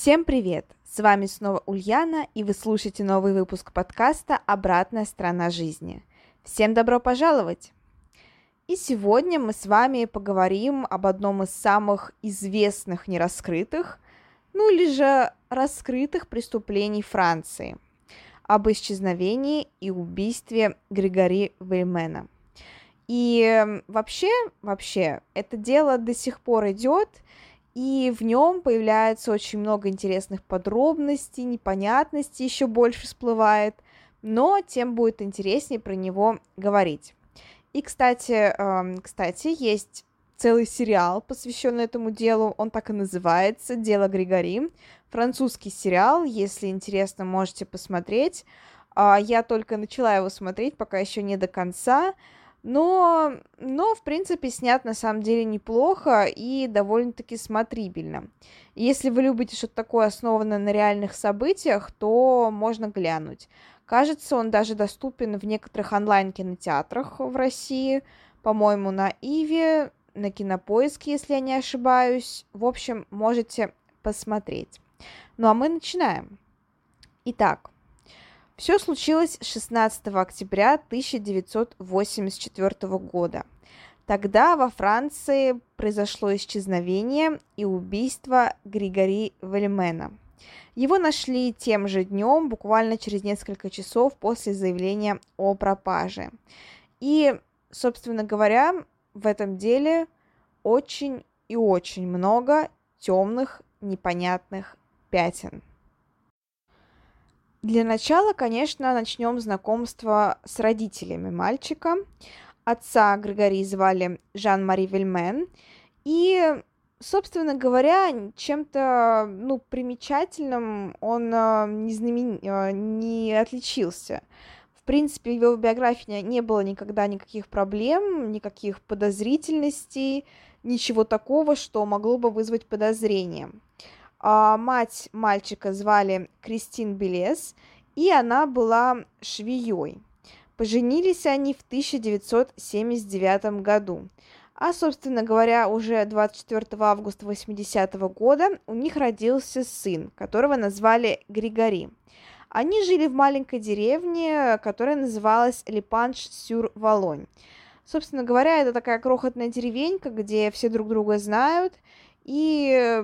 Всем привет! С вами снова Ульяна, и вы слушаете новый выпуск подкаста «Обратная сторона жизни». Всем добро пожаловать! И сегодня мы с вами поговорим об одном из самых известных нераскрытых, ну или же раскрытых преступлений Франции, об исчезновении и убийстве Григори Веймена. И вообще, вообще, это дело до сих пор идет, и в нем появляется очень много интересных подробностей, непонятностей еще больше всплывает, но тем будет интереснее про него говорить. И, кстати, э, кстати, есть целый сериал, посвященный этому делу, он так и называется «Дело Григори», французский сериал, если интересно, можете посмотреть. Э, я только начала его смотреть, пока еще не до конца, но, но, в принципе, снят на самом деле неплохо и довольно-таки смотрибельно. Если вы любите что-то такое основанное на реальных событиях, то можно глянуть. Кажется, он даже доступен в некоторых онлайн-кинотеатрах в России, по-моему, на Иви, на Кинопоиске, если я не ошибаюсь. В общем, можете посмотреть. Ну а мы начинаем. Итак, все случилось 16 октября 1984 года. Тогда во Франции произошло исчезновение и убийство Григори Вельмена. Его нашли тем же днем, буквально через несколько часов после заявления о пропаже. И, собственно говоря, в этом деле очень и очень много темных, непонятных пятен. Для начала, конечно, начнем знакомство с родителями мальчика. Отца Григорий звали Жан-Мари Вельмен. И, собственно говоря, чем-то ну, примечательным он э, не, знамен... Э, не отличился. В принципе, в его биографии не было никогда никаких проблем, никаких подозрительностей, ничего такого, что могло бы вызвать подозрение. А, мать мальчика звали Кристин Белес, и она была швеей. Поженились они в 1979 году. А, собственно говоря, уже 24 августа 80 -го года у них родился сын, которого назвали Григори. Они жили в маленькой деревне, которая называлась Липанш-сюр-Волонь. Собственно говоря, это такая крохотная деревенька, где все друг друга знают, и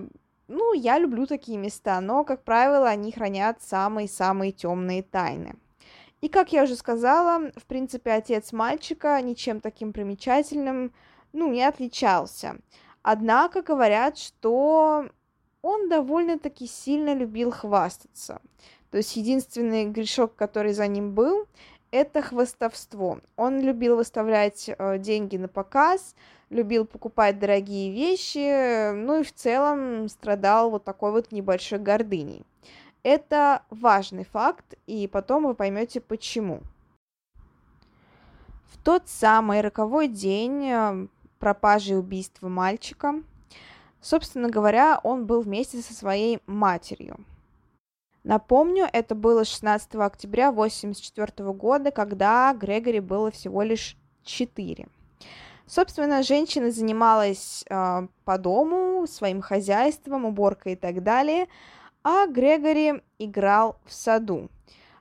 ну, я люблю такие места, но, как правило, они хранят самые-самые темные тайны. И, как я уже сказала, в принципе, отец мальчика ничем таким примечательным, ну, не отличался. Однако говорят, что он довольно-таки сильно любил хвастаться. То есть единственный грешок, который за ним был, это хвастовство. Он любил выставлять э, деньги на показ, любил покупать дорогие вещи, ну и в целом страдал вот такой вот небольшой гордыней. Это важный факт, и потом вы поймете почему. В тот самый роковой день э, пропажи и убийства мальчика, собственно говоря, он был вместе со своей матерью. Напомню, это было 16 октября 1984 года, когда Грегори было всего лишь 4. Собственно, женщина занималась э, по дому, своим хозяйством, уборкой и так далее, а Грегори играл в саду.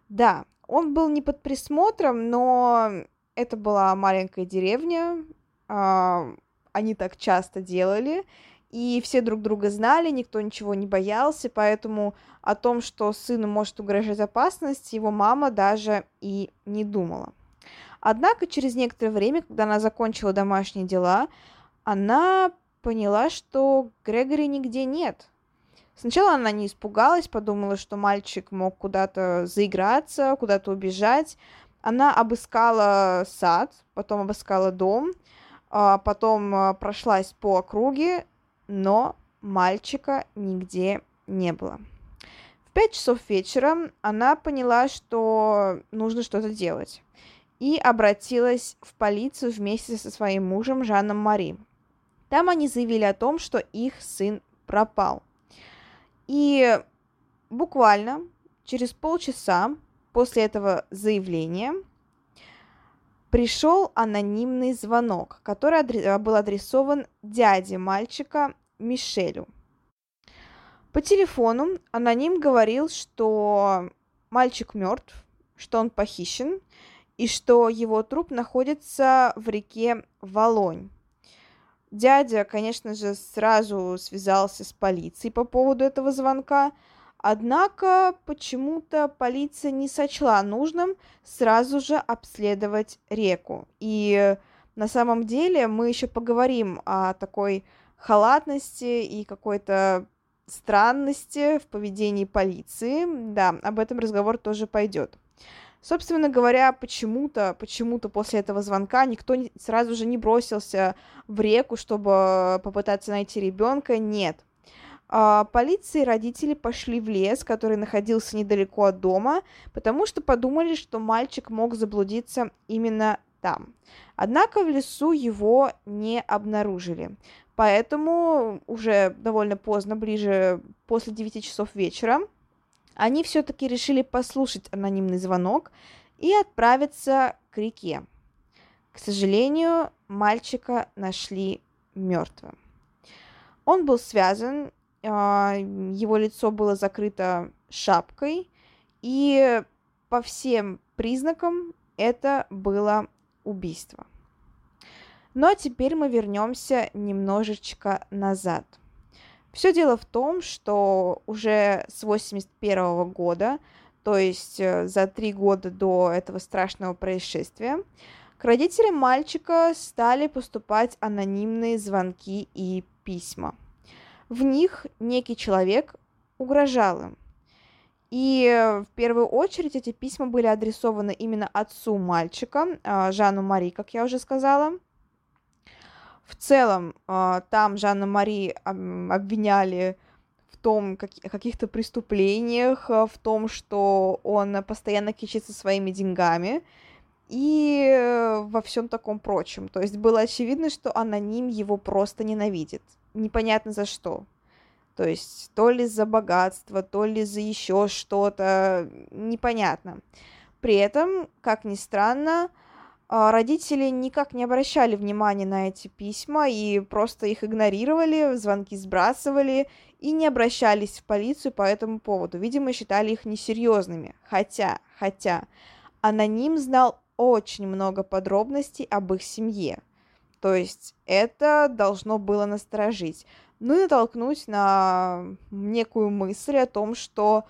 Да, он был не под присмотром, но это была маленькая деревня, э, они так часто делали, и все друг друга знали, никто ничего не боялся, поэтому о том, что сыну может угрожать опасность, его мама даже и не думала. Однако через некоторое время, когда она закончила домашние дела, она поняла, что Грегори нигде нет. Сначала она не испугалась, подумала, что мальчик мог куда-то заиграться, куда-то убежать. Она обыскала сад, потом обыскала дом, а потом а, прошлась по округе, но мальчика нигде не было. В пять часов вечера она поняла, что нужно что-то делать, и обратилась в полицию вместе со своим мужем Жаном Мари. Там они заявили о том, что их сын пропал. И буквально через полчаса после этого заявления пришел анонимный звонок, который был адресован дяде мальчика Мишелю. По телефону аноним говорил, что мальчик мертв, что он похищен и что его труп находится в реке Волонь. Дядя, конечно же, сразу связался с полицией по поводу этого звонка, однако почему-то полиция не сочла нужным сразу же обследовать реку. И на самом деле мы еще поговорим о такой халатности и какой-то странности в поведении полиции. Да, об этом разговор тоже пойдет. Собственно говоря, почему-то, почему-то после этого звонка никто сразу же не бросился в реку, чтобы попытаться найти ребенка. Нет. А, полиция и родители пошли в лес, который находился недалеко от дома, потому что подумали, что мальчик мог заблудиться именно там. Однако в лесу его не обнаружили. Поэтому уже довольно поздно, ближе после 9 часов вечера, они все-таки решили послушать анонимный звонок и отправиться к реке. К сожалению, мальчика нашли мертвым. Он был связан, его лицо было закрыто шапкой, и по всем признакам это было убийство. Но теперь мы вернемся немножечко назад. Все дело в том, что уже с 81 года, то есть э, за три года до этого страшного происшествия, к родителям мальчика стали поступать анонимные звонки и письма. В них некий человек угрожал им. И э, в первую очередь эти письма были адресованы именно отцу мальчика, а, Жану Мари, как я уже сказала. В целом, а, там Жанна Мари обвиняли в том, как, каких-то преступлениях, а, в том, что он постоянно кичится своими деньгами и э, во всем таком прочем. То есть было очевидно, что аноним его просто ненавидит. Непонятно за что. То есть то ли за богатство, то ли за еще что-то, непонятно. При этом, как ни странно, а, родители никак не обращали внимания на эти письма и просто их игнорировали, звонки сбрасывали и не обращались в полицию по этому поводу. Видимо, считали их несерьезными. Хотя, хотя, аноним знал очень много подробностей об их семье. То есть это должно было насторожить. Ну и натолкнуть на некую мысль о том, что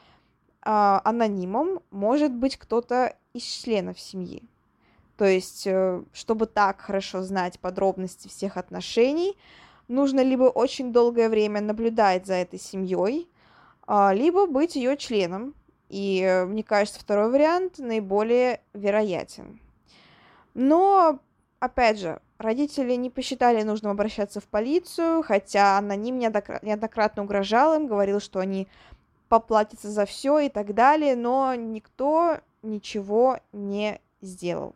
э, анонимом может быть кто-то из членов семьи. То есть, э, чтобы так хорошо знать подробности всех отношений, нужно либо очень долгое время наблюдать за этой семьей, а, либо быть ее членом. И э, мне кажется, второй вариант наиболее вероятен. Но, опять же, родители не посчитали нужным обращаться в полицию, хотя аноним неоднократно угрожал им, говорил, что они поплатятся за все и так далее, но никто ничего не сделал.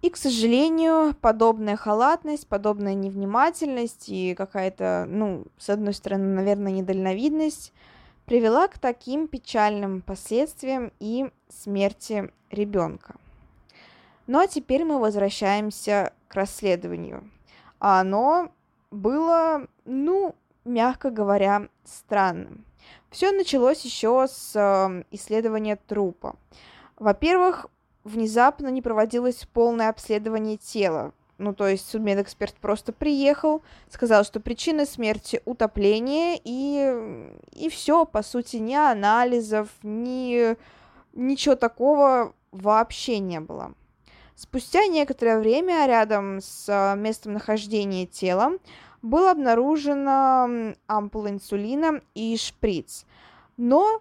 И, к сожалению, подобная халатность, подобная невнимательность и какая-то, ну, с одной стороны, наверное, недальновидность привела к таким печальным последствиям и смерти ребенка. Ну а теперь мы возвращаемся к расследованию. А оно было, ну, мягко говоря, странным. Все началось еще с э, исследования трупа. Во-первых, внезапно не проводилось полное обследование тела. Ну, то есть судмедэксперт просто приехал, сказал, что причина смерти утопление, и, и все, по сути, ни анализов, ни ничего такого вообще не было. Спустя некоторое время рядом с а, местом нахождения тела был обнаружена ампула инсулина и шприц. Но,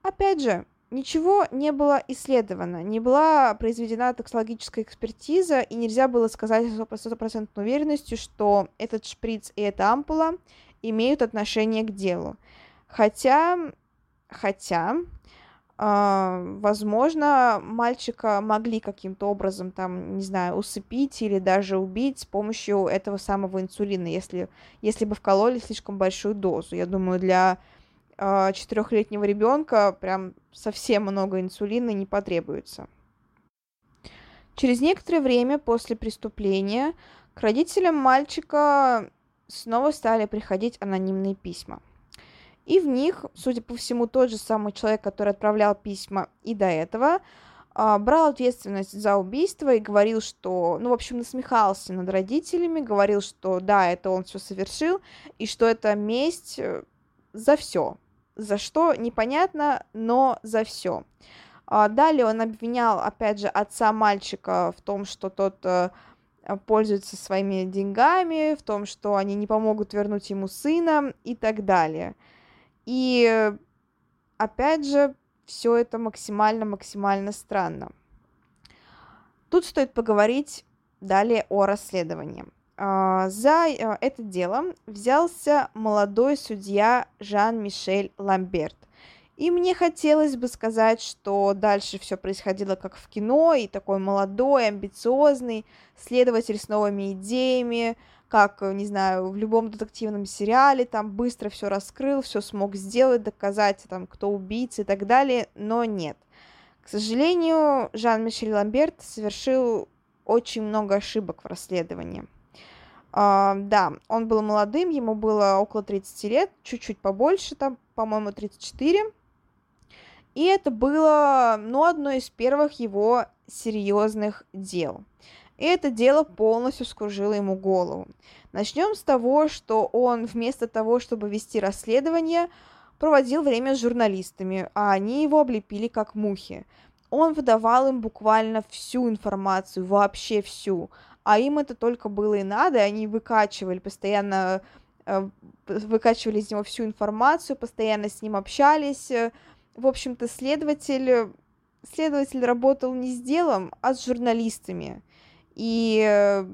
опять же, ничего не было исследовано, не была произведена токсологическая экспертиза, и нельзя было сказать с стопроцентной уверенностью, что этот шприц и эта ампула имеют отношение к делу. Хотя, хотя, э, возможно, мальчика могли каким-то образом там, не знаю, усыпить или даже убить с помощью этого самого инсулина, если, если бы вкололи слишком большую дозу. Я думаю, для э, четырехлетнего ребенка прям совсем много инсулина не потребуется. Через некоторое время после преступления к родителям мальчика снова стали приходить анонимные письма. И в них, судя по всему, тот же самый человек, который отправлял письма и до этого, а, брал ответственность за убийство и говорил, что, ну, в общем, насмехался над родителями, говорил, что да, это он все совершил, и что это месть э, за все. За что непонятно, но за все. А, далее он обвинял, опять же, отца мальчика в том, что тот э, пользуется своими деньгами, в том, что они не помогут вернуть ему сына и так далее. И опять же, все это максимально-максимально странно. Тут стоит поговорить далее о расследовании. А, за э, это дело взялся молодой судья Жан-Мишель Ламберт. И мне хотелось бы сказать, что дальше все происходило как в кино, и такой молодой, амбициозный следователь с новыми идеями, как, не знаю, в любом детективном сериале, там быстро все раскрыл, все смог сделать, доказать, там, кто убийца и так далее, но нет. К сожалению, Жан-Мишель Ламберт совершил очень много ошибок в расследовании. Uh, да, он был молодым, ему было около 30 лет, чуть-чуть побольше, там, по-моему, 34. И это было, ну, одно из первых его серьезных дел. И это дело полностью скружило ему голову. Начнем с того, что он вместо того, чтобы вести расследование, проводил время с журналистами, а они его облепили как мухи. Он выдавал им буквально всю информацию, вообще всю. А им это только было и надо, и они выкачивали, постоянно э, выкачивали из него всю информацию, постоянно с ним общались, в общем-то, следователь, следователь работал не с делом, а с журналистами. И э,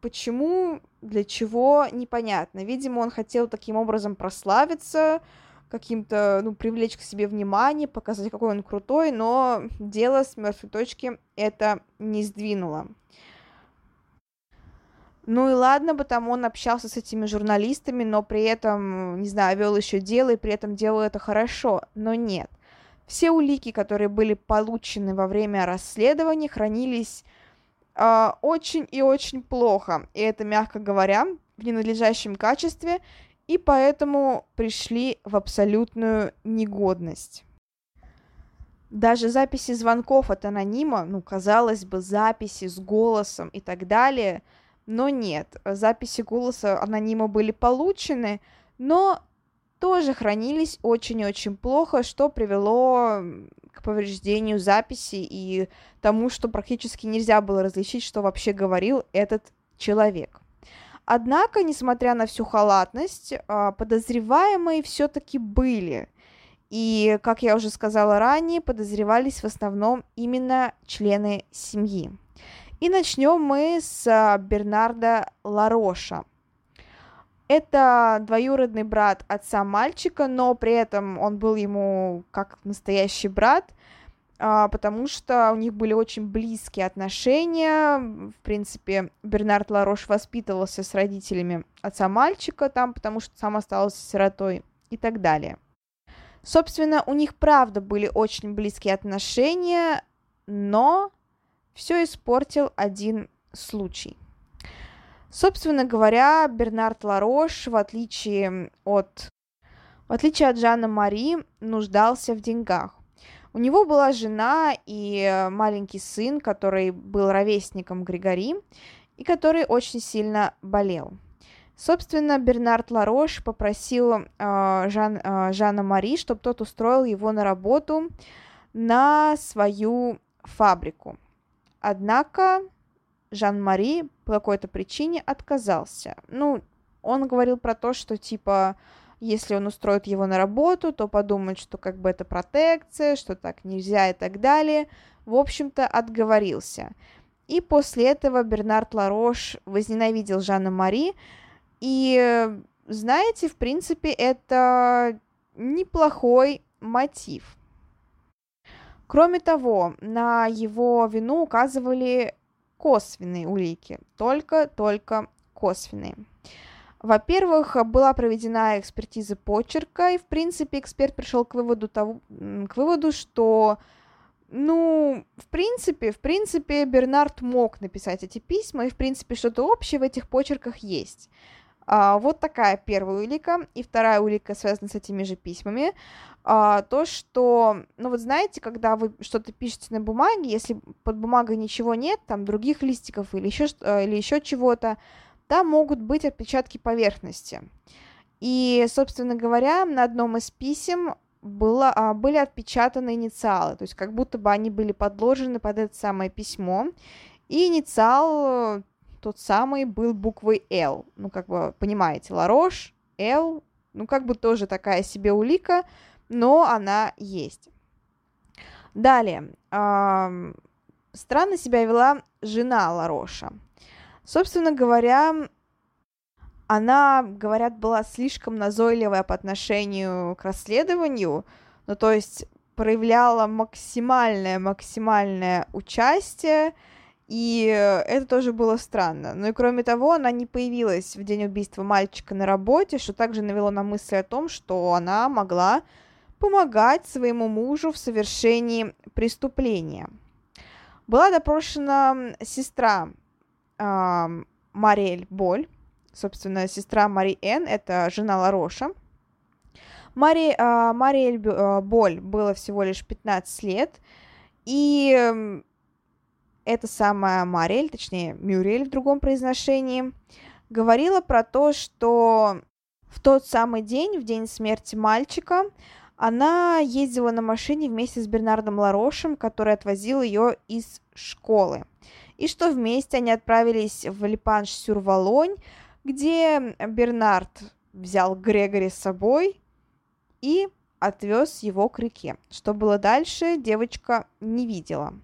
почему, для чего, непонятно. Видимо, он хотел таким образом прославиться, каким-то, ну, привлечь к себе внимание, показать, какой он крутой, но дело с мертвой точки это не сдвинуло. Ну и ладно, потому он общался с этими журналистами, но при этом, не знаю, вел еще дело и при этом делал это хорошо. Но нет. Все улики, которые были получены во время расследования, хранились э, очень и очень плохо, и это, мягко говоря, в ненадлежащем качестве, и поэтому пришли в абсолютную негодность. Даже записи звонков от анонима, ну, казалось бы, записи с голосом и так далее, но нет, записи голоса анонима были получены, но тоже хранились очень-очень плохо, что привело к повреждению записи и тому, что практически нельзя было различить, что вообще говорил этот человек. Однако, несмотря на всю халатность, а, подозреваемые все-таки были. И, как я уже сказала ранее, подозревались в основном именно члены семьи. И начнем мы с а, Бернарда Лароша – это двоюродный брат отца мальчика, но при этом он был ему как настоящий брат, а, потому что у них были очень близкие отношения. В принципе, Бернард Ларош воспитывался с родителями отца мальчика там, потому что сам остался сиротой и так далее. Собственно, у них правда были очень близкие отношения, но все испортил один случай. Собственно говоря, Бернард Ларош, в отличие от, в отличие от Жанна Мари, нуждался в деньгах. У него была жена и маленький сын, который был ровесником Григори, и который очень сильно болел. Собственно, Бернард Ларош попросил э, Жан, э, Жана Мари, чтобы тот устроил его на работу на свою фабрику. Однако Жан-Мари по какой-то причине отказался. Ну, он говорил про то, что типа, если он устроит его на работу, то подумает, что как бы это протекция, что так нельзя и так далее. В общем-то, отговорился. И после этого Бернард Ларош возненавидел Жанна Мари. И, знаете, в принципе, это неплохой мотив. Кроме того, на его вину указывали косвенные улики, только-только косвенные. Во-первых, была проведена экспертиза почерка, и, в принципе, эксперт пришел к выводу, того, к выводу, что, ну, в принципе, в принципе, Бернард мог написать эти письма, и, в принципе, что-то общее в этих почерках есть. А, вот такая первая улика. И вторая улика связана с этими же письмами. А, то, что, ну вот знаете, когда вы что-то пишете на бумаге, если под бумагой ничего нет, там других листиков или еще, э, или еще чего-то, там могут быть отпечатки поверхности. И, собственно говоря, на одном из писем было, а, были отпечатаны инициалы, то есть как будто бы они были подложены под это самое письмо. И инициал тот самый был буквой L. Ну, как бы, понимаете, Ларош, L, ну, как бы тоже такая себе улика, но она есть. Далее. Странно себя вела жена Лароша. Собственно говоря, она, говорят, была слишком назойливая по отношению к расследованию, ну, то есть проявляла максимальное, максимальное участие, и это тоже было странно. Ну и кроме того, она не появилась в день убийства мальчика на работе, что также навело на мысль о том, что она могла помогать своему мужу в совершении преступления. Была допрошена сестра э, Мариэль Боль, собственно, сестра Мари Эн, это жена Лароша. Мари, э, Мариэль э, Боль было всего лишь 15 лет, и эта самая Мариэль, точнее Мюрель в другом произношении, говорила про то, что в тот самый день, в день смерти мальчика, она ездила на машине вместе с Бернардом Ларошем, который отвозил ее из школы. И что вместе они отправились в Липанш-Сюр-Волонь, где Бернард взял Грегори с собой и отвез его к реке. Что было дальше, девочка не видела.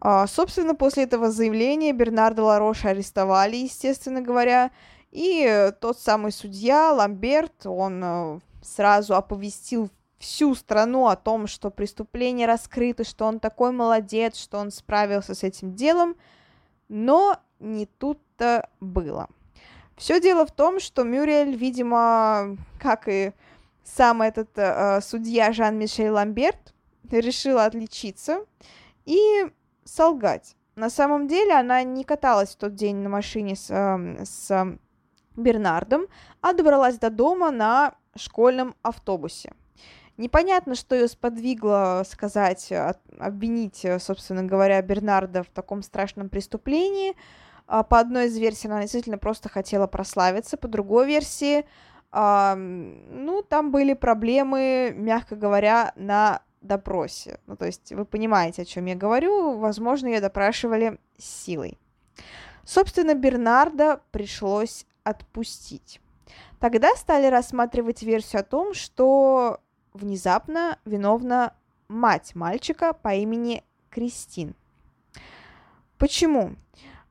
А, собственно, после этого заявления Бернарда Лароша арестовали, естественно говоря, и тот самый судья Ламберт, он э, сразу оповестил всю страну о том, что преступление раскрыто, что он такой молодец, что он справился с этим делом, но не тут-то было. Все дело в том, что Мюрель, видимо, как и сам этот э, судья Жан-Мишель Ламберт, решила отличиться. И солгать. На самом деле она не каталась в тот день на машине с, э, с Бернардом, а добралась до дома на школьном автобусе. Непонятно, что ее сподвигло сказать, обвинить, собственно говоря, Бернарда в таком страшном преступлении. А, по одной из версий она действительно просто хотела прославиться, по другой версии, ну, там были проблемы, мягко говоря, на допросе. Ну, то есть вы понимаете, о чем я говорю. Возможно, ее допрашивали силой. Собственно, Бернарда пришлось отпустить. Тогда стали рассматривать версию о том, что внезапно виновна мать мальчика по имени Кристин. Почему?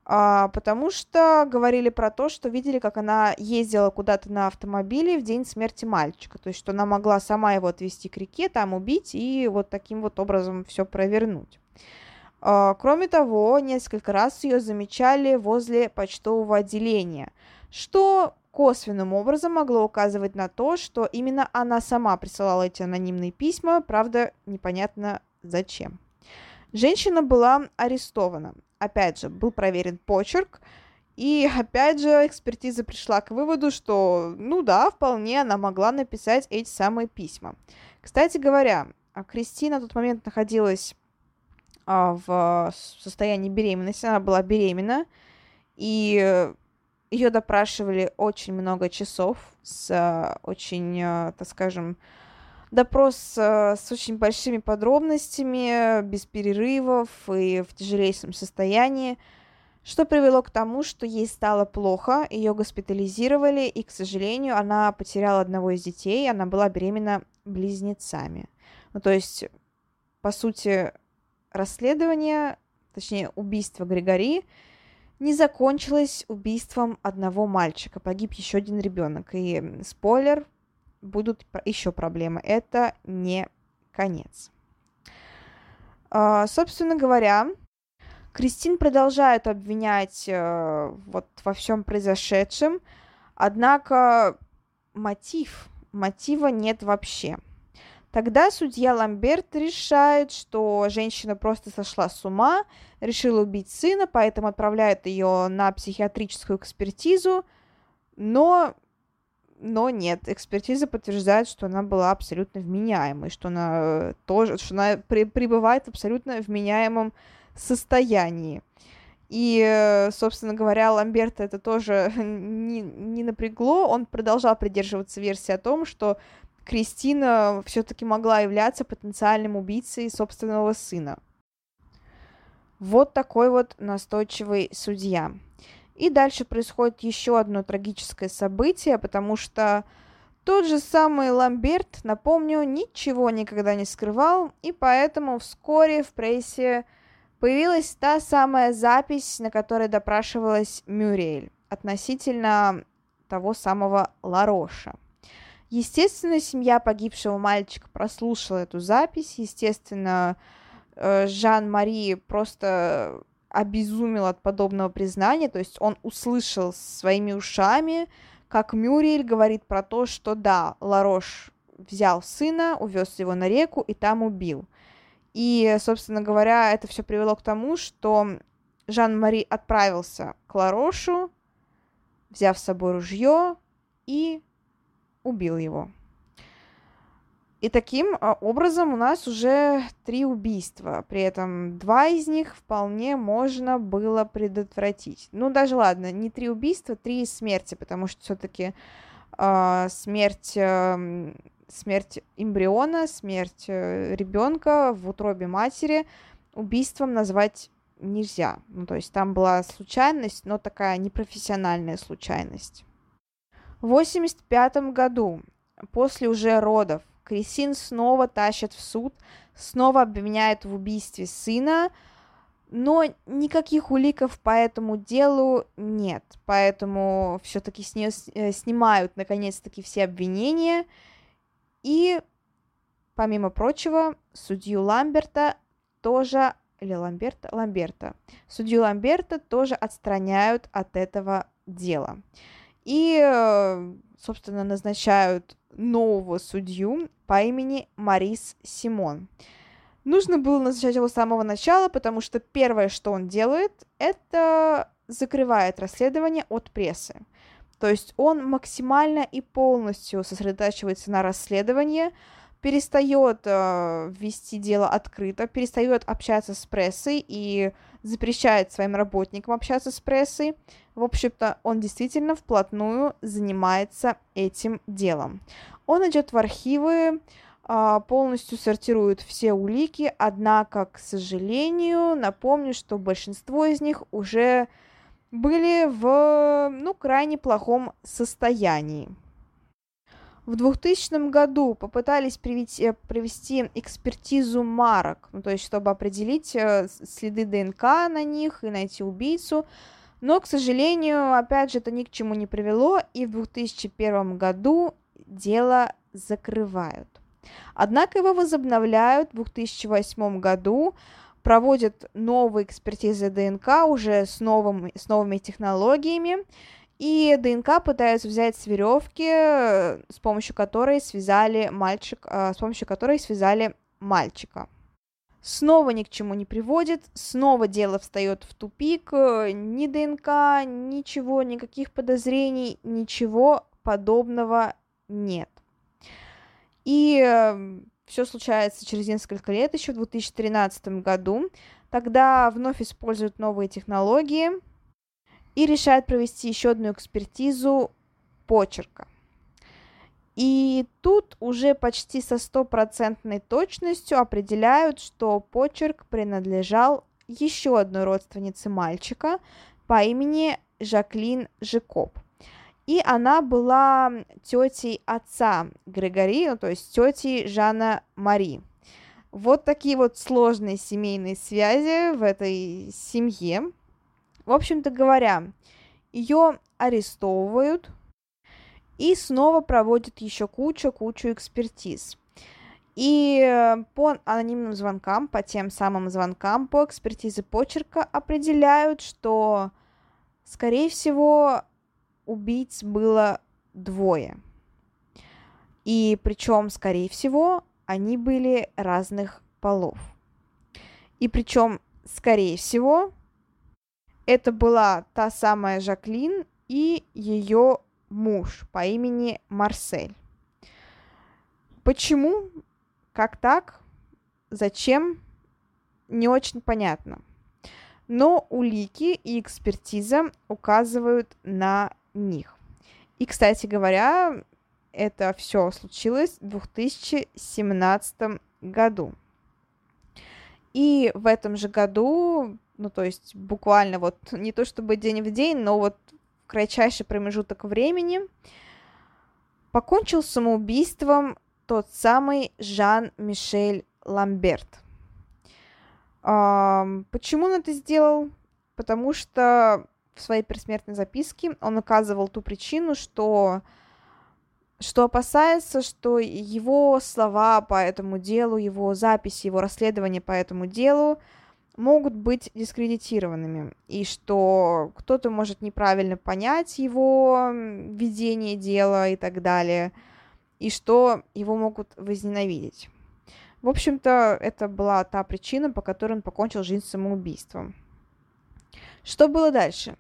А, потому что говорили про то, что видели, как она ездила куда-то на автомобиле в день смерти мальчика, то есть что она могла сама его отвезти к реке, там убить и вот таким вот образом все провернуть. А, кроме того, несколько раз ее замечали возле почтового отделения, что косвенным образом могло указывать на то, что именно она сама присылала эти анонимные письма, правда, непонятно зачем. Женщина была арестована. Опять же, был проверен почерк, и опять же экспертиза пришла к выводу, что, ну да, вполне она могла написать эти самые письма. Кстати говоря, Кристина в тот момент находилась а, в состоянии беременности, она была беременна, и ее допрашивали очень много часов с а, очень, а, так скажем, допрос э, с очень большими подробностями, без перерывов и в тяжелейшем состоянии, что привело к тому, что ей стало плохо, ее госпитализировали, и, к сожалению, она потеряла одного из детей, она была беременна близнецами. Ну, то есть, по сути, расследование, точнее, убийство Григори не закончилось убийством одного мальчика. Погиб еще один ребенок. И спойлер, будут еще проблемы. Это не конец. А, собственно говоря, Кристин продолжает обвинять э, вот во всем произошедшем, однако мотив, мотива нет вообще. Тогда судья Ламберт решает, что женщина просто сошла с ума, решила убить сына, поэтому отправляет ее на психиатрическую экспертизу, но, но нет, экспертиза подтверждает, что она была абсолютно вменяемой, что она э, тоже, что она при, пребывает в абсолютно вменяемом состоянии. И, э, собственно говоря, Ламберта это тоже не, не напрягло. Он продолжал придерживаться версии о том, что Кристина все-таки могла являться потенциальным убийцей собственного сына. Вот такой вот настойчивый судья. И дальше происходит еще одно трагическое событие, потому что тот же самый Ламберт, напомню, ничего никогда не скрывал, и поэтому вскоре в прессе появилась та самая запись, на которой допрашивалась Мюрриэль относительно того самого Лароша. Естественно, семья погибшего мальчика прослушала эту запись. Естественно, э, Жан-Мари просто обезумел от подобного признания, то есть он услышал своими ушами, как Мюрриэль говорит про то, что да, Ларош взял сына, увез его на реку и там убил. И, собственно говоря, это все привело к тому, что Жан-Мари отправился к Ларошу, взяв с собой ружье и убил его. И таким а, образом у нас уже три убийства. При этом два из них вполне можно было предотвратить. Ну, даже ладно, не три убийства, три смерти, потому что все-таки э, а, смерть, э, смерть эмбриона, смерть э, ребенка в утробе матери убийством назвать нельзя. Ну, то есть там была случайность, но такая непрофессиональная случайность. В 1985 году, после уже родов, Крисин снова тащат в суд, снова обвиняют в убийстве сына, но никаких уликов по этому делу нет, поэтому все-таки с нее э, снимают наконец-таки все обвинения, и, помимо прочего, судью Ламберта тоже, или Ламберта, Ламберта, судью Ламберта тоже отстраняют от этого дела. И, э, собственно, назначают нового судью по имени Марис Симон. Нужно было назначать его с самого начала, потому что первое, что он делает, это закрывает расследование от прессы. То есть он максимально и полностью сосредотачивается на расследовании, перестает э, вести дело открыто, перестает общаться с прессой и запрещает своим работникам общаться с прессой. В общем-то, он действительно вплотную занимается этим делом. Он идет в архивы, а, полностью сортирует все улики, однако, к сожалению, напомню, что большинство из них уже были в, ну, крайне плохом состоянии. В 2000 году попытались привести, провести экспертизу марок, ну, то есть чтобы определить э, следы ДНК на них и найти убийцу, но, к сожалению, опять же, это ни к чему не привело, и в 2001 году дело закрывают. Однако его возобновляют. В 2008 году, проводят новые экспертизы ДНК уже с, новым, с новыми технологиями, и ДНК пытаются взять с веревки, э, с помощью которой связали мальчик, э, с помощью которой связали мальчика. Снова ни к чему не приводит, снова дело встает в тупик, э, ни ДНК, ничего, никаких подозрений, ничего подобного нет. И все случается через несколько лет, еще в 2013 году. Тогда вновь используют новые технологии – и решает провести еще одну экспертизу почерка. И тут уже почти со стопроцентной точностью определяют, что почерк принадлежал еще одной родственнице мальчика по имени Жаклин Жикоп. И она была тетей отца Григори, ну, то есть тетей Жана Мари. Вот такие вот сложные семейные связи в этой семье. В общем-то говоря, ее арестовывают, и снова проводят еще кучу-кучу экспертиз. И э, по анонимным звонкам, по тем самым звонкам, по экспертизе почерка определяют, что, скорее всего, убийц было двое. И причем, скорее всего, они были разных полов. И причем, скорее всего, это была та самая Жаклин и ее муж по имени Марсель. Почему? Как так? Зачем? Не очень понятно. Но улики и экспертиза указывают на них. И, кстати говоря, это все случилось в 2017 году. И в этом же году, ну то есть буквально вот не то чтобы день в день, но вот в кратчайший промежуток времени покончил самоубийством тот самый Жан-Мишель Ламберт. Почему он это сделал? Потому что в своей предсмертной записке он указывал ту причину, что что опасается, что его слова по этому делу, его записи, его расследования по этому делу могут быть дискредитированными, и что кто-то может неправильно понять его ведение дела и так далее, и что его могут возненавидеть. В общем-то, это была та причина, по которой он покончил жизнь самоубийством. Что было дальше?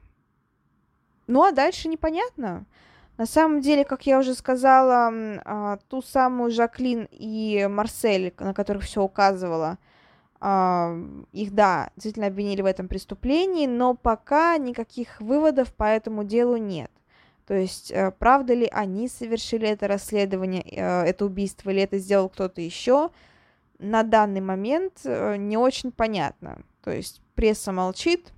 Ну а дальше непонятно. На самом деле, как я уже сказала, а, ту самую Жаклин и Марсель, на которых все указывало, их, да, действительно обвинили в этом преступлении, но пока никаких выводов по этому делу нет. То есть, э, правда ли они совершили это расследование, э, это убийство, или это сделал кто-то еще, на данный момент э, не очень понятно. То есть, пресса молчит,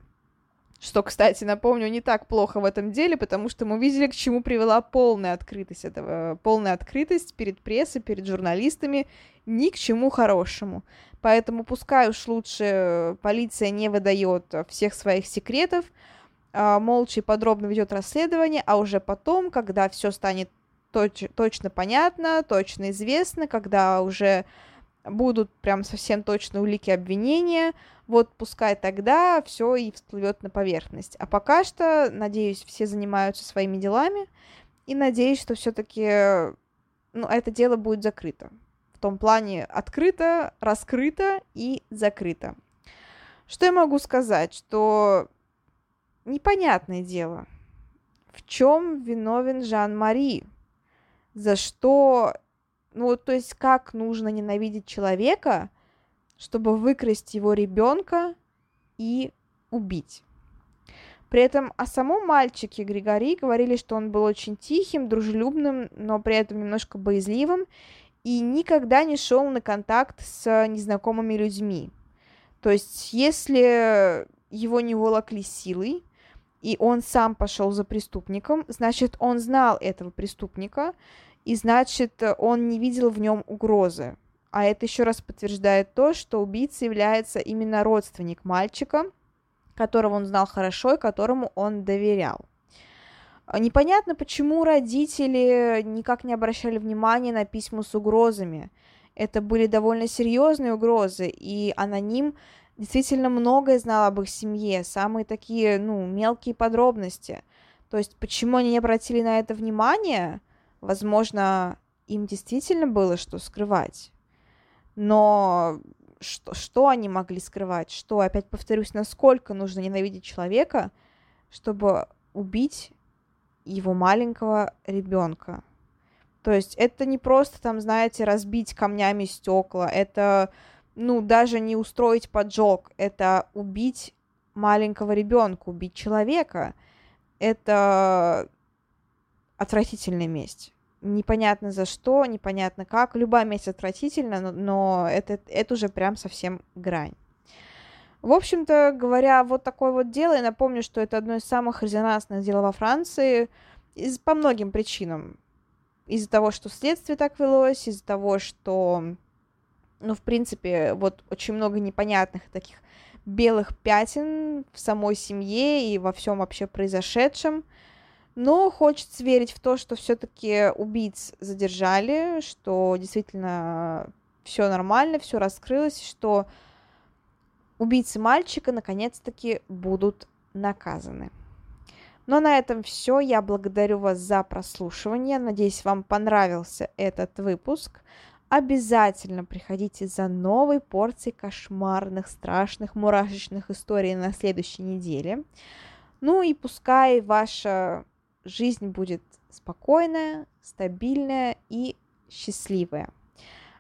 что, кстати, напомню, не так плохо в этом деле, потому что мы видели, к чему привела полная открытость этого, полная открытость перед прессой, перед журналистами, ни к чему хорошему. Поэтому пускай уж лучше полиция не выдает всех своих секретов, а, молча и подробно ведет расследование, а уже потом, когда все станет точ- точно понятно, точно известно, когда уже будут прям совсем точно улики обвинения, вот пускай тогда все и всплывет на поверхность. А пока что, надеюсь, все занимаются своими делами, и надеюсь, что все-таки ну, это дело будет закрыто. В том плане открыто, раскрыто и закрыто. Что я могу сказать? Что непонятное дело. В чем виновен Жан-Мари? За что ну, то есть как нужно ненавидеть человека, чтобы выкрасть его ребенка и убить. При этом о самом мальчике Григорий говорили, что он был очень тихим, дружелюбным, но при этом немножко боязливым и никогда не шел на контакт с незнакомыми людьми. То есть, если его не волокли силой, и он сам пошел за преступником, значит, он знал этого преступника, и значит, он не видел в нем угрозы. А это еще раз подтверждает то, что убийца является именно родственник мальчика, которого он знал хорошо и которому он доверял. Непонятно, почему родители никак не обращали внимания на письма с угрозами. Это были довольно серьезные угрозы, и аноним действительно многое знал об их семье, самые такие, ну, мелкие подробности. То есть, почему они не обратили на это внимание, Возможно, им действительно было что скрывать. Но что, что они могли скрывать? Что, опять повторюсь, насколько нужно ненавидеть человека, чтобы убить его маленького ребенка? То есть это не просто там, знаете, разбить камнями стекла, это, ну, даже не устроить поджог, это убить маленького ребенка, убить человека. Это отвратительная месть. Непонятно за что, непонятно как. Любая месть отвратительна, но, но это, это уже прям совсем грань. В общем-то, говоря вот такое вот дело, я напомню, что это одно из самых резонансных дел во Франции из, по многим причинам. Из-за того, что следствие так велось, из-за того, что, ну, в принципе, вот очень много непонятных таких белых пятен в самой семье и во всем вообще произошедшем. Но хочется верить в то, что все-таки убийц задержали, что действительно все нормально, все раскрылось, что убийцы мальчика наконец-таки будут наказаны. Но на этом все. Я благодарю вас за прослушивание. Надеюсь, вам понравился этот выпуск. Обязательно приходите за новой порцией кошмарных, страшных, мурашечных историй на следующей неделе. Ну и пускай ваша жизнь будет спокойная, стабильная и счастливая.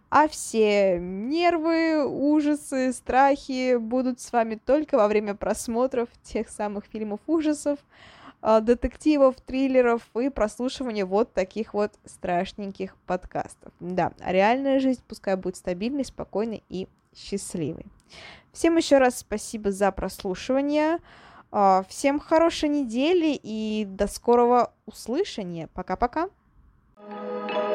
А все нервы, ужасы, страхи будут с вами только во время просмотров тех самых фильмов ужасов, а, детективов, триллеров и прослушивания вот таких вот страшненьких подкастов. Да, а реальная жизнь пускай будет стабильной, спокойной и счастливой. Всем еще раз спасибо за прослушивание. А, всем хорошей недели и до скорого услышания. Пока-пока. thank you